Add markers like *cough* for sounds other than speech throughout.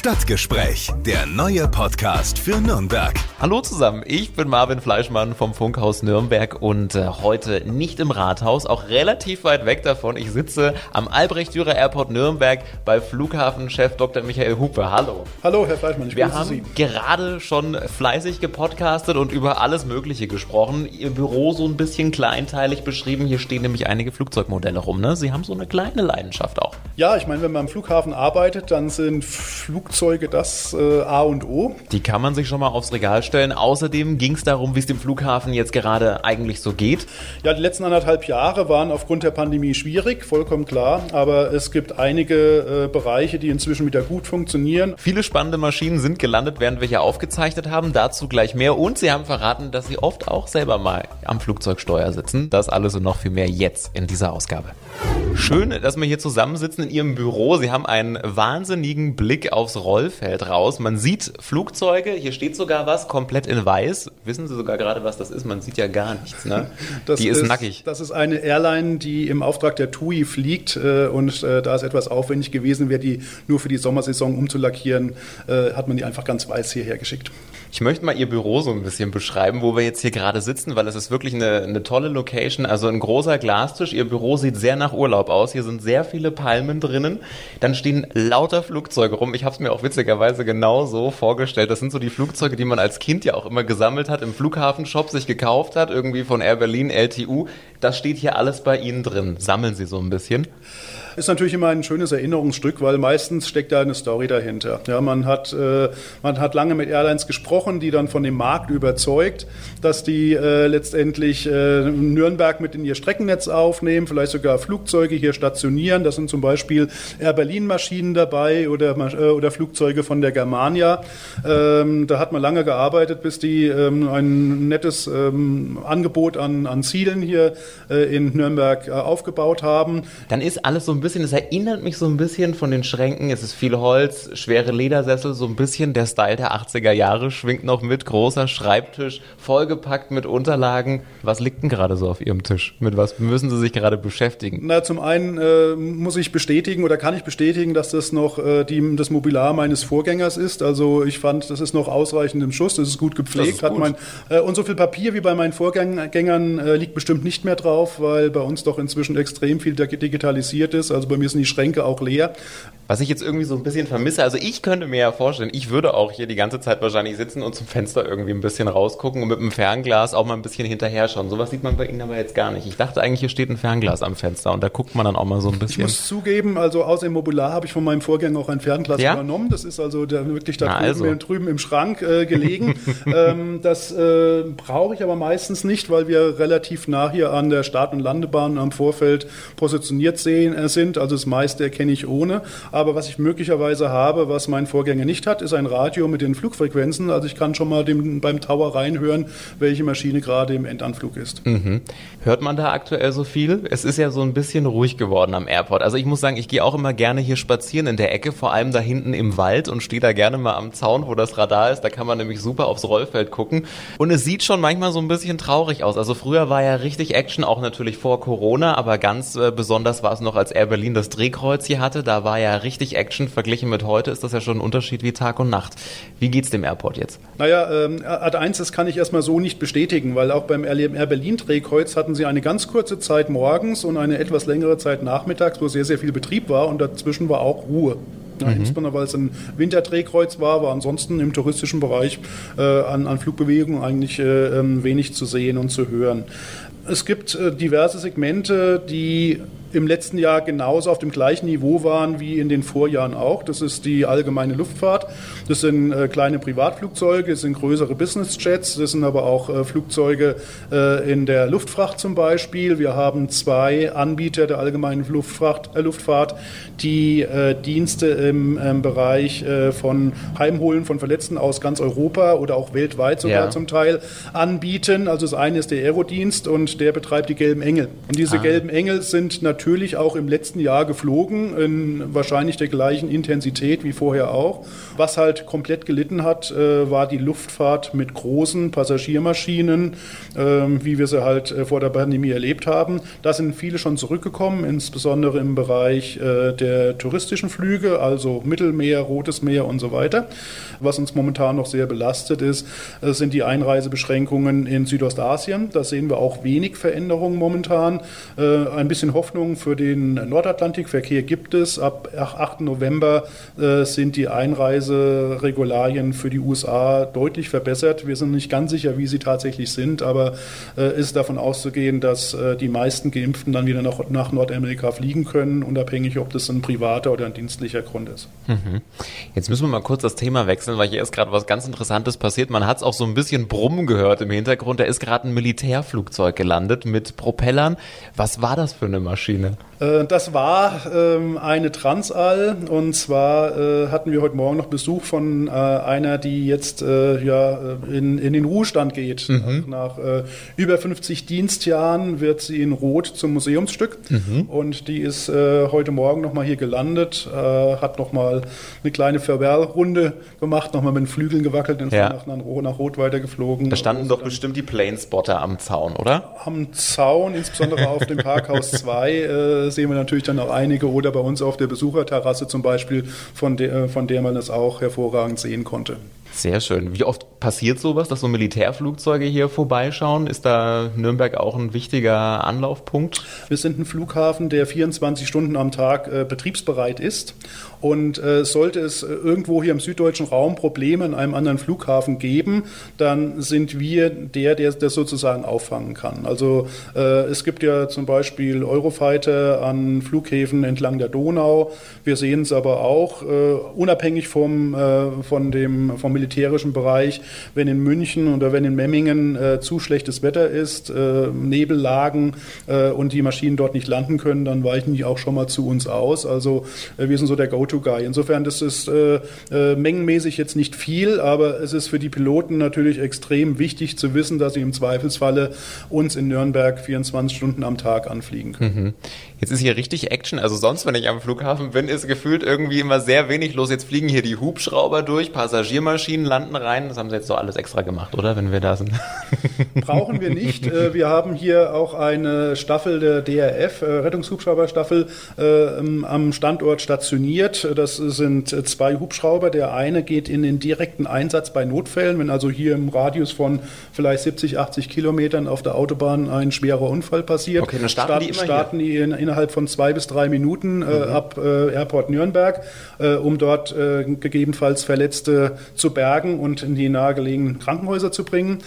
Stadtgespräch, der neue Podcast für Nürnberg. Hallo zusammen, ich bin Marvin Fleischmann vom Funkhaus Nürnberg und äh, heute nicht im Rathaus, auch relativ weit weg davon. Ich sitze am Albrecht-Dürer Airport Nürnberg bei Flughafenchef Dr. Michael Hupe. Hallo. Hallo, Herr Fleischmann, ich Wir haben Sie. gerade schon fleißig gepodcastet und über alles Mögliche gesprochen. Ihr Büro so ein bisschen kleinteilig beschrieben. Hier stehen nämlich einige Flugzeugmodelle rum. Ne? Sie haben so eine kleine Leidenschaft auch. Ja, ich meine, wenn man am Flughafen arbeitet, dann sind Flugzeuge das äh, A und O. Die kann man sich schon mal aufs Regal stellen. Außerdem ging es darum, wie es dem Flughafen jetzt gerade eigentlich so geht. Ja, die letzten anderthalb Jahre waren aufgrund der Pandemie schwierig, vollkommen klar. Aber es gibt einige äh, Bereiche, die inzwischen wieder gut funktionieren. Viele spannende Maschinen sind gelandet, während wir hier aufgezeichnet haben. Dazu gleich mehr. Und Sie haben verraten, dass Sie oft auch selber mal am Flugzeugsteuer sitzen. Das alles und noch viel mehr jetzt in dieser Ausgabe. Schön, dass wir hier zusammensitzen in Ihrem Büro. Sie haben einen wahnsinnigen Blick aufs Rollfeld raus. Man sieht Flugzeuge, hier steht sogar was, komplett in weiß. Wissen Sie sogar gerade, was das ist? Man sieht ja gar nichts. Ne? *laughs* die ist, ist, nackig. Das ist eine Airline, die im Auftrag der TUI fliegt äh, und äh, da es etwas aufwendig gewesen wäre, die nur für die Sommersaison umzulackieren, äh, hat man die einfach ganz weiß hierher geschickt. Ich möchte mal Ihr Büro so ein bisschen beschreiben, wo wir jetzt hier gerade sitzen, weil es ist wirklich eine, eine tolle Location. Also ein großer Glastisch. Ihr Büro sieht sehr nach Urlaub aus. Hier sind sehr viele Palmen drinnen. Dann stehen lauter Flugzeuge rum. Ich habe es mir auch witzigerweise genau so vorgestellt. Das sind so die Flugzeuge, die man als Kind ja auch immer gesammelt hat, im Flughafenshop sich gekauft hat, irgendwie von Air Berlin, LTU. Das steht hier alles bei Ihnen drin. Sammeln Sie so ein bisschen? ist natürlich immer ein schönes Erinnerungsstück, weil meistens steckt da eine Story dahinter. Ja, man, hat, äh, man hat lange mit Airlines gesprochen, die dann von dem Markt überzeugt, dass die äh, letztendlich äh, Nürnberg mit in ihr Streckennetz aufnehmen, vielleicht sogar Flugzeuge hier stationieren. Das sind zum Beispiel Air Berlin Maschinen dabei oder, äh, oder Flugzeuge von der Germania. Ähm, da hat man lange gearbeitet, bis die ähm, ein nettes ähm, Angebot an, an Zielen hier äh, in Nürnberg äh, aufgebaut haben. Dann ist alles so ein bisschen, es erinnert mich so ein bisschen von den Schränken. Es ist viel Holz, schwere Ledersessel, so ein bisschen der Style der 80er Jahre schwingt noch mit. Großer Schreibtisch, vollgepackt mit Unterlagen. Was liegt denn gerade so auf Ihrem Tisch? Mit was müssen Sie sich gerade beschäftigen? Na, zum einen äh, muss ich bestätigen oder kann ich bestätigen, dass das noch äh, die, das Mobiliar meines Vorgängers ist. Also ich fand, das ist noch ausreichend im Schuss, das ist gut gepflegt. Ist gut. Mein, äh, und so viel Papier wie bei meinen Vorgängern äh, liegt bestimmt nicht mehr drauf, weil bei uns doch inzwischen extrem viel digitalisiert ist. Also bei mir sind die Schränke auch leer. Was ich jetzt irgendwie so ein bisschen vermisse, also ich könnte mir ja vorstellen, ich würde auch hier die ganze Zeit wahrscheinlich sitzen und zum Fenster irgendwie ein bisschen rausgucken und mit dem Fernglas auch mal ein bisschen hinterher schauen. Sowas sieht man bei Ihnen aber jetzt gar nicht. Ich dachte eigentlich, hier steht ein Fernglas am Fenster und da guckt man dann auch mal so ein bisschen. Ich muss zugeben, also aus dem Mobiliar habe ich von meinem Vorgänger auch ein Fernglas ja? übernommen. Das ist also der, wirklich da drüben, also. drüben, im Schrank äh, gelegen. *laughs* ähm, das äh, brauche ich aber meistens nicht, weil wir relativ nah hier an der Start- und Landebahn am Vorfeld positioniert sehen, äh, sind. Also das meiste erkenne ich ohne. Aber was ich möglicherweise habe, was mein Vorgänger nicht hat, ist ein Radio mit den Flugfrequenzen. Also ich kann schon mal dem, beim Tower reinhören, welche Maschine gerade im Endanflug ist. Mhm. Hört man da aktuell so viel? Es ist ja so ein bisschen ruhig geworden am Airport. Also ich muss sagen, ich gehe auch immer gerne hier spazieren in der Ecke, vor allem da hinten im Wald und stehe da gerne mal am Zaun, wo das Radar ist. Da kann man nämlich super aufs Rollfeld gucken. Und es sieht schon manchmal so ein bisschen traurig aus. Also früher war ja richtig Action, auch natürlich vor Corona, aber ganz äh, besonders war es noch, als Air Berlin das Drehkreuz hier hatte. Da war ja richtig Action. Verglichen mit heute ist das ja schon ein Unterschied wie Tag und Nacht. Wie geht's dem Airport jetzt? Naja, ähm, Ad 1, das kann ich erstmal so nicht bestätigen, weil auch beim Air Berlin Drehkreuz hatten sie eine ganz kurze Zeit morgens und eine etwas längere Zeit nachmittags, wo sehr, sehr viel Betrieb war und dazwischen war auch Ruhe. Ja, mhm. Insbesondere weil es ein Winterdrehkreuz war, war ansonsten im touristischen Bereich äh, an, an Flugbewegungen eigentlich äh, ähm, wenig zu sehen und zu hören. Es gibt äh, diverse Segmente, die im letzten Jahr genauso auf dem gleichen Niveau waren wie in den Vorjahren auch. Das ist die allgemeine Luftfahrt. Das sind äh, kleine Privatflugzeuge, das sind größere Businessjets, das sind aber auch äh, Flugzeuge äh, in der Luftfracht zum Beispiel. Wir haben zwei Anbieter der allgemeinen Luftfracht, äh, Luftfahrt, die äh, Dienste im ähm, Bereich äh, von Heimholen von Verletzten aus ganz Europa oder auch weltweit sogar ja. zum Teil anbieten. Also das eine ist der Aerodienst und und der betreibt die Gelben Engel. Und diese ah. Gelben Engel sind natürlich auch im letzten Jahr geflogen, in wahrscheinlich der gleichen Intensität wie vorher auch. Was halt komplett gelitten hat, äh, war die Luftfahrt mit großen Passagiermaschinen, äh, wie wir sie halt äh, vor der Pandemie erlebt haben. Da sind viele schon zurückgekommen, insbesondere im Bereich äh, der touristischen Flüge, also Mittelmeer, Rotes Meer und so weiter. Was uns momentan noch sehr belastet ist, sind die Einreisebeschränkungen in Südostasien. Da sehen wir auch wenig Veränderungen momentan. Ein bisschen Hoffnung für den Nordatlantikverkehr gibt es. Ab 8. November äh, sind die Einreiseregularien für die USA deutlich verbessert. Wir sind nicht ganz sicher, wie sie tatsächlich sind, aber es ist davon auszugehen, dass die meisten Geimpften dann wieder nach, nach Nordamerika fliegen können, unabhängig, ob das ein privater oder ein dienstlicher Grund ist. Mhm. Jetzt müssen wir mal kurz das Thema wechseln, weil hier ist gerade was ganz Interessantes passiert. Man hat es auch so ein bisschen brummen gehört im Hintergrund. Da ist gerade ein Militärflugzeug gelandet mit Propellern. Was war das für eine Maschine? Äh, das war ähm, eine Transall und zwar äh, hatten wir heute Morgen noch Besuch von äh, einer, die jetzt ja, in, in den Ruhestand geht. Mhm. Nach, über 50 Dienstjahren wird sie in Rot zum Museumsstück mhm. und die ist heute Morgen nochmal hier gelandet, hat nochmal eine kleine Farewell-Runde gemacht, nochmal mit den Flügeln gewackelt und ja. nach Rot weitergeflogen. Da standen doch bestimmt die Planespotter am Zaun, oder? Am Zaun, insbesondere auf dem Parkhaus *laughs* 2 sehen wir natürlich dann auch einige oder bei uns auf der Besucherterrasse zum Beispiel, von der, von der man es auch hervorragend sehen konnte. Sehr schön. Wie oft passiert sowas, dass so Militärflugzeuge hier vorbeischauen? Ist da Nürnberg auch ein wichtiger Anlaufpunkt? Wir sind ein Flughafen, der 24 Stunden am Tag äh, betriebsbereit ist. Und äh, sollte es äh, irgendwo hier im süddeutschen Raum Probleme in einem anderen Flughafen geben, dann sind wir der, der das sozusagen auffangen kann. Also äh, es gibt ja zum Beispiel Eurofighter an Flughäfen entlang der Donau. Wir sehen es aber auch, äh, unabhängig vom, äh, von dem, vom militärischen Bereich, wenn in München oder wenn in Memmingen äh, zu schlechtes Wetter ist, äh, Nebellagen äh, und die Maschinen dort nicht landen können, dann weichen die auch schon mal zu uns aus. Also äh, wir sind so der Go-To-Guy. Insofern, das ist äh, äh, mengenmäßig jetzt nicht viel, aber es ist für die Piloten natürlich extrem wichtig zu wissen, dass sie im Zweifelsfalle uns in Nürnberg 24 Stunden am Tag anfliegen können. Mhm. Jetzt ist hier richtig Action. Also sonst, wenn ich am Flughafen bin, ist gefühlt irgendwie immer sehr wenig los. Jetzt fliegen hier die Hubschrauber durch, Passagiermaschinen landen rein. Das haben sie jetzt so alles extra gemacht, oder? Wenn wir da sind. *laughs* Brauchen wir nicht. Äh, wir haben hier auch eine Staffel der DRF, äh, Rettungshubschrauberstaffel, äh, am Standort stationiert. Das sind zwei Hubschrauber. Der eine geht in den direkten Einsatz bei Notfällen, wenn also hier im Radius von vielleicht 70, 80 Kilometern auf der Autobahn ein schwerer Unfall passiert. Okay, dann starten, starten die immer starten die in, in innerhalb von zwei bis drei Minuten mhm. ab Airport Nürnberg, um dort gegebenenfalls Verletzte zu bergen und in die nahegelegenen Krankenhäuser zu bringen.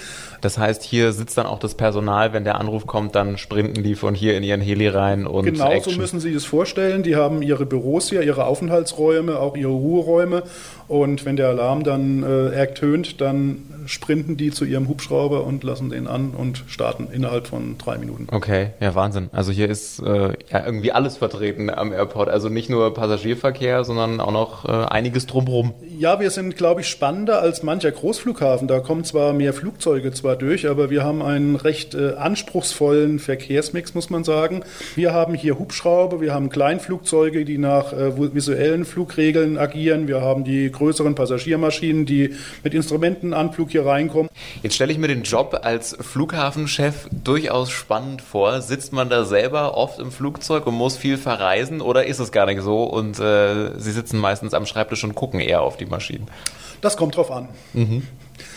Das heißt, hier sitzt dann auch das Personal, wenn der Anruf kommt, dann sprinten die von hier in ihren Heli rein und Genau Action. so müssen Sie das vorstellen. Die haben ihre Büros hier, ihre Aufenthaltsräume, auch ihre Ruheräume. Und wenn der Alarm dann äh, ertönt, dann sprinten die zu ihrem Hubschrauber und lassen den an und starten innerhalb von drei Minuten. Okay, ja Wahnsinn. Also hier ist äh, ja irgendwie alles vertreten am Airport. Also nicht nur Passagierverkehr, sondern auch noch äh, einiges drumherum. Ja, wir sind, glaube ich, spannender als mancher Großflughafen. Da kommen zwar mehr Flugzeuge zwar durch, aber wir haben einen recht äh, anspruchsvollen Verkehrsmix, muss man sagen. Wir haben hier Hubschrauber, wir haben Kleinflugzeuge, die nach äh, visuellen Flugregeln agieren. Wir haben die größeren Passagiermaschinen, die mit Instrumentenanflug hier reinkommen. Jetzt stelle ich mir den Job als Flughafenchef durchaus spannend vor. Sitzt man da selber oft im Flugzeug und muss viel verreisen oder ist es gar nicht so und äh, Sie sitzen meistens am Schreibtisch und gucken eher auf die Maschinen? Das kommt drauf an. Mhm.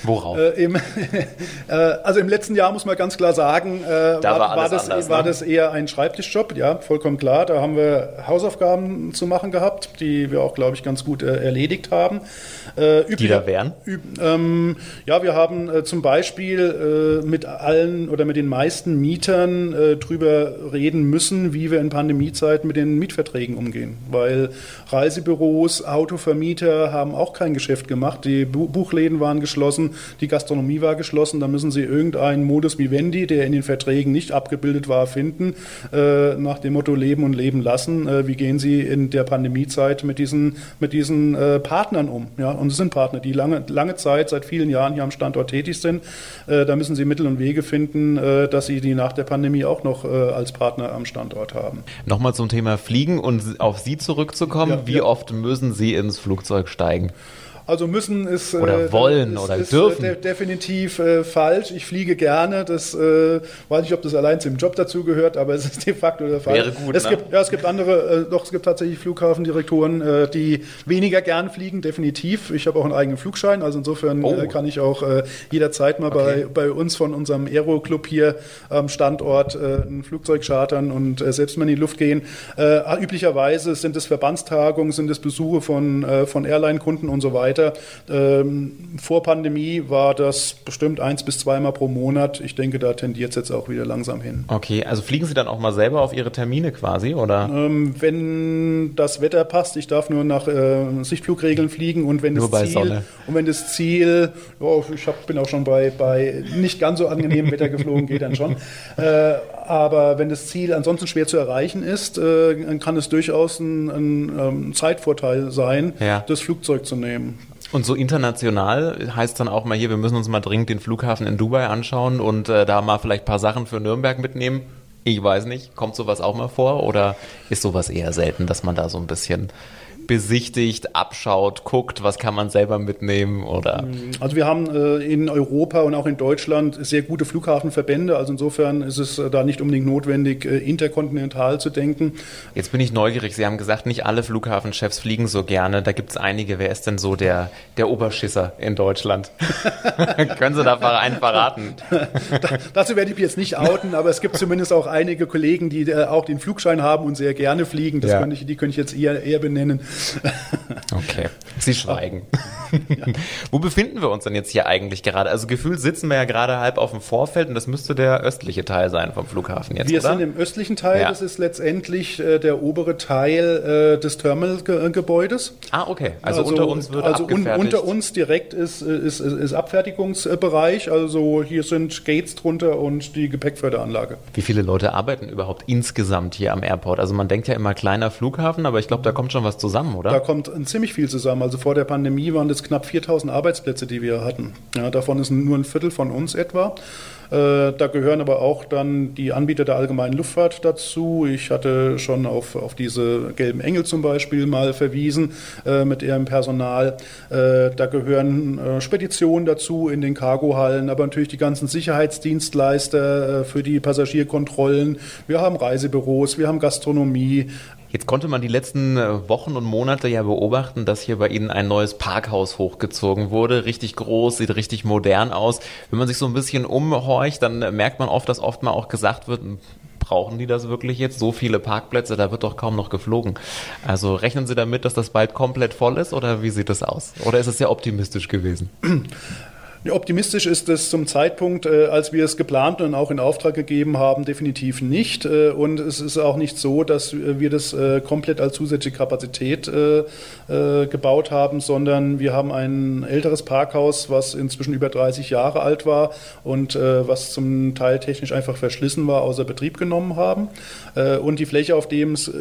Worauf? Äh, im, *laughs* äh, also im letzten Jahr muss man ganz klar sagen, äh, da war, war, das, anders, war ne? das eher ein Schreibtischjob, ja, vollkommen klar. Da haben wir Hausaufgaben zu machen gehabt, die wir auch, glaube ich, ganz gut äh, erledigt haben. Äh, üblich, die da wären? Üb, ähm, ja, wir haben äh, zum Beispiel mit allen oder mit den meisten Mietern drüber reden müssen, wie wir in Pandemiezeiten mit den Mietverträgen umgehen, weil Reisebüros, Autovermieter haben auch kein Geschäft gemacht gemacht, die Buchläden waren geschlossen, die Gastronomie war geschlossen, da müssen sie irgendeinen Modus vivendi, der in den Verträgen nicht abgebildet war, finden, äh, nach dem Motto Leben und Leben lassen. Äh, wie gehen sie in der Pandemiezeit mit diesen, mit diesen äh, Partnern um? Ja, und es sind Partner, die lange, lange Zeit, seit vielen Jahren hier am Standort tätig sind. Äh, da müssen sie Mittel und Wege finden, äh, dass sie die nach der Pandemie auch noch äh, als Partner am Standort haben. Nochmal zum Thema Fliegen und auf Sie zurückzukommen. Ja, Wie ja. oft müssen Sie ins Flugzeug steigen? Also müssen ist oder äh, wollen ist, oder ist, äh, dürfen. De definitiv äh, falsch. Ich fliege gerne. Das äh, weiß nicht, ob das allein zum Job dazu gehört, aber es ist de facto der Fall. Wäre gut. Es ne? gibt ja, es gibt andere. Äh, doch es gibt tatsächlich Flughafendirektoren, äh, die weniger gern fliegen. Definitiv. Ich habe auch einen eigenen Flugschein, also insofern oh. kann ich auch jederzeit mal okay. bei bei uns von unserem Aero Club hier am Standort ein Flugzeug chartern und selbst mal in die Luft gehen. üblicherweise sind es Verbandstagungen, sind es Besuche von von Airline-Kunden und so weiter weiter. Ähm, vor Pandemie war das bestimmt eins bis zweimal pro Monat. Ich denke, da tendiert es jetzt auch wieder langsam hin. Okay, also fliegen Sie dann auch mal selber auf Ihre Termine quasi, oder? Ähm, wenn das Wetter passt, ich darf nur nach äh, Sichtflugregeln fliegen und wenn nur das Ziel Sonne. und wenn das Ziel, oh, ich hab, bin auch schon bei, bei nicht ganz so angenehmem Wetter geflogen, geht dann schon. Äh, aber wenn das Ziel ansonsten schwer zu erreichen ist, äh, kann es durchaus ein, ein, ein ähm, Zeitvorteil sein, ja. das Flugzeug zu nehmen. Und so international heißt dann auch mal hier, wir müssen uns mal dringend den Flughafen in Dubai anschauen und äh, da mal vielleicht ein paar Sachen für Nürnberg mitnehmen. Ich weiß nicht, kommt sowas auch mal vor oder ist sowas eher selten, dass man da so ein bisschen besichtigt, abschaut, guckt, was kann man selber mitnehmen oder? Also wir haben äh, in Europa und auch in Deutschland sehr gute Flughafenverbände. Also insofern ist es äh, da nicht unbedingt notwendig, äh, interkontinental zu denken. Jetzt bin ich neugierig. Sie haben gesagt, nicht alle Flughafenchefs fliegen so gerne. Da gibt es einige. Wer ist denn so der, der Oberschisser in Deutschland? *laughs* *laughs* Können Sie da einen verraten? *laughs* da, dazu werde ich mich jetzt nicht outen, aber es gibt zumindest auch einige Kollegen, die auch den Flugschein haben und sehr gerne fliegen. Das ja. könnte ich, die könnte ich jetzt eher, eher benennen. *laughs* Okay, Sie schweigen. Ja. Wo befinden wir uns denn jetzt hier eigentlich gerade? Also gefühlt sitzen wir ja gerade halb auf dem Vorfeld und das müsste der östliche Teil sein vom Flughafen jetzt, Wir oder? sind im östlichen Teil, ja. das ist letztendlich äh, der obere Teil äh, des Terminalgebäudes. Ah, okay. Also, also, unter uns wird Also un, unter uns direkt ist, ist, ist, ist Abfertigungsbereich, also hier sind Gates drunter und die Gepäckförderanlage. Wie viele Leute arbeiten überhaupt insgesamt hier am Airport? Also man denkt ja immer kleiner Flughafen, aber ich glaube, da kommt schon was zusammen zusammen, oder? Da kommt ziemlich viel zusammen. Also vor der Pandemie waren das knapp 4000 Arbeitsplätze, die wir hatten. Ja, davon ist nur ein Viertel von uns etwa. Äh, da gehören aber auch dann die Anbieter der allgemeinen Luftfahrt dazu. Ich hatte schon auf, auf diese gelben Engel zum Beispiel mal verwiesen äh, mit ihrem Personal. Äh, da gehören Speditionen dazu in den Cargohallen, aber natürlich die ganzen Sicherheitsdienstleister für die Passagierkontrollen. Wir haben Reisebüros, wir haben Gastronomie, Jetzt konnte man die letzten Wochen und Monate ja beobachten, dass hier bei Ihnen ein neues Parkhaus hochgezogen wurde. Richtig groß, sieht richtig modern aus. Wenn man sich so ein bisschen umhorcht, dann merkt man oft, dass oft mal auch gesagt wird, brauchen die das wirklich jetzt? So viele Parkplätze, da wird doch kaum noch geflogen. Also rechnen Sie damit, dass das bald komplett voll ist oder wie sieht das aus? Oder ist es sehr optimistisch gewesen? *clears throat* Optimistisch ist es zum Zeitpunkt, äh, als wir es geplant und auch in Auftrag gegeben haben, definitiv nicht. Äh, und es ist auch nicht so, dass wir das äh, komplett als zusätzliche Kapazität gebaut haben, sondern wir haben ein älteres Parkhaus, was inzwischen über 30 Jahre alt war und was zum Teil technisch einfach verschlissen war, außer Betrieb genommen haben. Und die Fläche, auf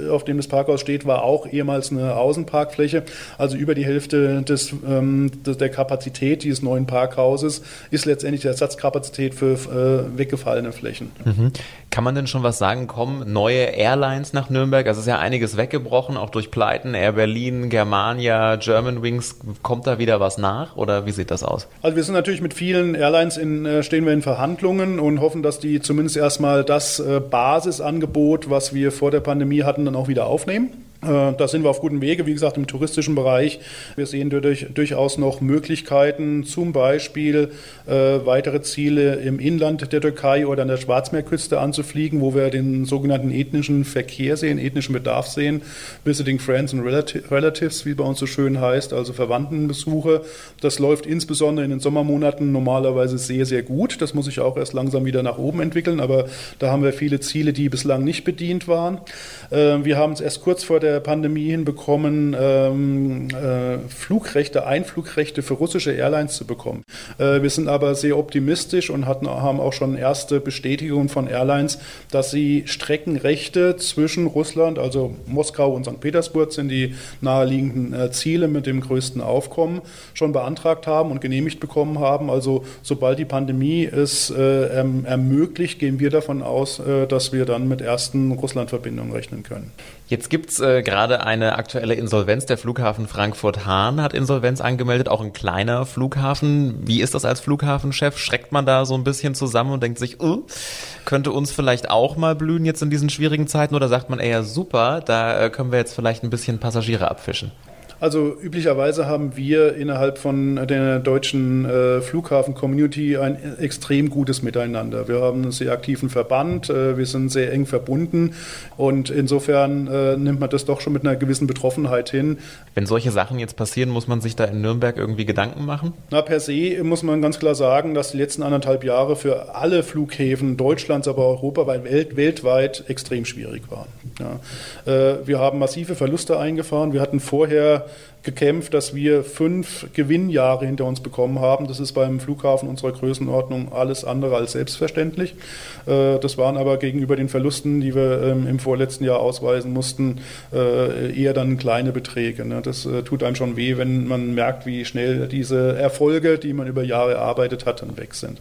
auf dem das Parkhaus steht, war auch ehemals eine Außenparkfläche, also über die Hälfte des, ähm, der Kapazität dieses neuen Parkhauses Hauses ist letztendlich die Ersatzkapazität für äh, weggefallene Flächen. Mhm. Kann man denn schon was sagen, kommen neue Airlines nach Nürnberg? Also es ist ja einiges weggebrochen, auch durch Pleiten, Air Berlin, Germania, Germanwings. Kommt da wieder was nach oder wie sieht das aus? Also wir sind natürlich mit vielen Airlines in, äh, stehen wir in Verhandlungen und hoffen, dass die zumindest erstmal das äh, Basisangebot, was wir vor der Pandemie hatten, dann auch wieder aufnehmen. Äh, da sind wir auf gutem Wege, wie gesagt, im touristischen Bereich. Wir sehen durch, durchaus noch Möglichkeiten, zum Beispiel äh, weitere Ziele im Inland der Türkei oder an der Schwarzmeerküste anzufliegen, wo wir den sogenannten ethnischen Verkehr sehen, ethnischen Bedarf sehen. Visiting Friends and Relatives, wie bei uns so schön heißt, also Verwandtenbesuche. Das läuft insbesondere in den Sommermonaten normalerweise sehr, sehr gut. Das muss sich auch erst langsam wieder nach oben entwickeln, aber da haben wir viele Ziele, die bislang nicht bedient waren. Äh, wir haben es erst kurz vor der der Pandemie hinbekommen, ähm, äh, Flugrechte, Einflugrechte für russische Airlines zu bekommen. Äh, wir sind aber sehr optimistisch und hatten, haben auch schon erste Bestätigungen von Airlines, dass sie Streckenrechte zwischen Russland, also Moskau und St. Petersburg sind die naheliegenden äh, Ziele mit dem größten Aufkommen, schon beantragt haben und genehmigt bekommen haben. Also sobald die Pandemie es äh, erm-, ermöglicht, gehen wir davon aus, äh, dass wir dann mit ersten Russlandverbindungen rechnen können. Jetzt gibt's äh, gerade eine aktuelle Insolvenz. Der Flughafen Frankfurt-Hahn hat Insolvenz angemeldet, auch ein kleiner Flughafen. Wie ist das als Flughafenchef? Schreckt man da so ein bisschen zusammen und denkt sich, uh, könnte uns vielleicht auch mal blühen jetzt in diesen schwierigen Zeiten? Oder sagt man eher super, da äh, können wir jetzt vielleicht ein bisschen Passagiere abfischen? Also üblicherweise haben wir innerhalb von der deutschen äh, Flughafen-Community ein extrem gutes Miteinander. Wir haben einen sehr aktiven Verband, äh, wir sind sehr eng verbunden und insofern äh, nimmt man das doch schon mit einer gewissen Betroffenheit hin. Wenn solche Sachen jetzt passieren, muss man sich da in Nürnberg irgendwie Gedanken machen? Na, per se muss man ganz klar sagen, dass die letzten anderthalb Jahre für alle Flughäfen Deutschlands, aber europaweit, welt, weltweit extrem schwierig waren. Ja. Äh, wir haben massive Verluste eingefahren. Wir hatten vorher gekämpft, dass wir fünf Gewinnjahre hinter uns bekommen haben. Das ist beim Flughafen unserer Größenordnung alles andere als selbstverständlich. Äh, das waren aber gegenüber den Verlusten, die wir ähm, im vorletzten Jahr ausweisen mussten, äh, eher dann kleine Beträge. Ne? Das tut einem schon weh, wenn man merkt, wie schnell diese Erfolge, die man über Jahre erarbeitet hat, dann weg sind.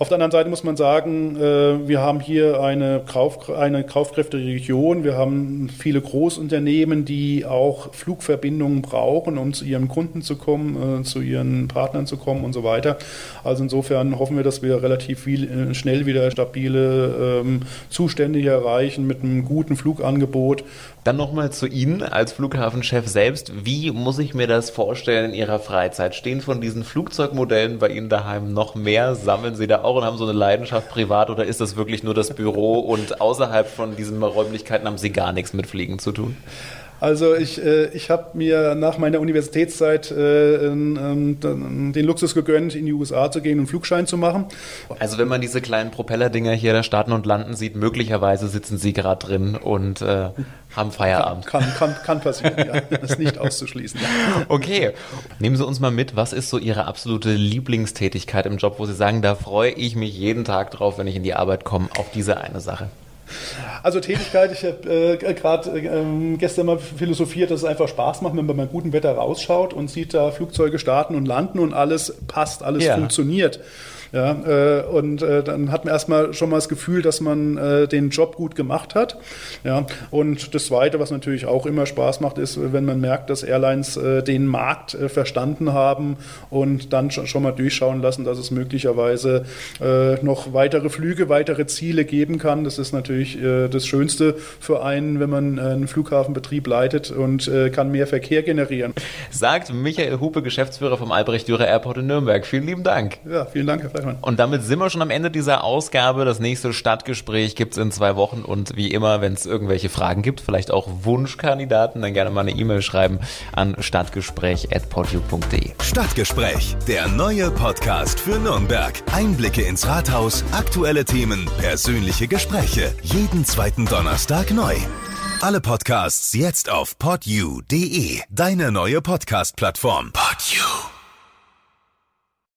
Auf der anderen Seite muss man sagen, äh, wir haben hier eine, Kauf, eine kaufkräftige Region. Wir haben viele Großunternehmen, die auch Flugverbindungen brauchen, um zu ihren Kunden zu kommen, äh, zu ihren Partnern zu kommen und so weiter. Also insofern hoffen wir, dass wir relativ viel, äh, schnell wieder stabile ähm, Zustände hier erreichen mit einem guten Flugangebot. Dann nochmal zu Ihnen als Flughafenchef selbst. Wie muss ich mir das vorstellen in Ihrer Freizeit? Stehen von diesen Flugzeugmodellen bei Ihnen daheim noch mehr? Sammeln Sie da auch und haben so eine Leidenschaft privat oder ist das wirklich nur das Büro und außerhalb von diesen Räumlichkeiten haben Sie gar nichts mit Fliegen zu tun? Also ich, äh, ich habe mir nach meiner Universitätszeit äh, ähm, den Luxus gegönnt, in die USA zu gehen und Flugschein zu machen. Also wenn man diese kleinen Propellerdinger hier da starten und landen sieht, möglicherweise sitzen Sie gerade drin und äh, haben Feierabend. Kann, kann, kann, kann passieren, ja. Das ist nicht auszuschließen. Ja. *laughs* Okay. Nehmen Sie uns mal mit, was ist so Ihre absolute Lieblingstätigkeit im Job, wo Sie sagen, da freue ich mich jeden Tag drauf, wenn ich in die Arbeit komme, auf diese eine Sache? Also Tätigkeit, ich habe äh, gerade äh, gestern mal philosophiert, dass es einfach Spaß macht, wenn man bei gutem Wetter rausschaut und sieht da Flugzeuge starten und landen und alles passt, alles ja. funktioniert. Ja, äh, und äh, dann hat man erstmal schon mal das Gefühl, dass man äh, den Job gut gemacht hat. Ja, und das Zweite, was natürlich auch immer Spaß macht, ist, wenn man merkt, dass Airlines äh, den Markt äh, verstanden haben und dann schon, schon mal durchschauen lassen, dass es möglicherweise äh, noch weitere Flüge, weitere Ziele geben kann. Das ist natürlich das Schönste für einen, wenn man einen Flughafenbetrieb leitet und kann mehr Verkehr generieren. Sagt Michael Hupe, Geschäftsführer vom Albrecht-Dürer Airport in Nürnberg. Vielen lieben Dank. Ja, vielen Dank, Herr Stefan. Und damit sind wir schon am Ende dieser Ausgabe. Das nächste Stadtgespräch gibt es in zwei Wochen. Und wie immer, wenn es irgendwelche Fragen gibt, vielleicht auch Wunschkandidaten, dann gerne mal eine E-Mail schreiben an stadtgespräch.podu.de. Stadtgespräch, der neue Podcast für Nürnberg. Einblicke ins Rathaus, aktuelle Themen, persönliche Gespräche. Jeden zweiten Donnerstag neu. Alle Podcasts jetzt auf podu.de, deine neue Podcast-Plattform. Podu.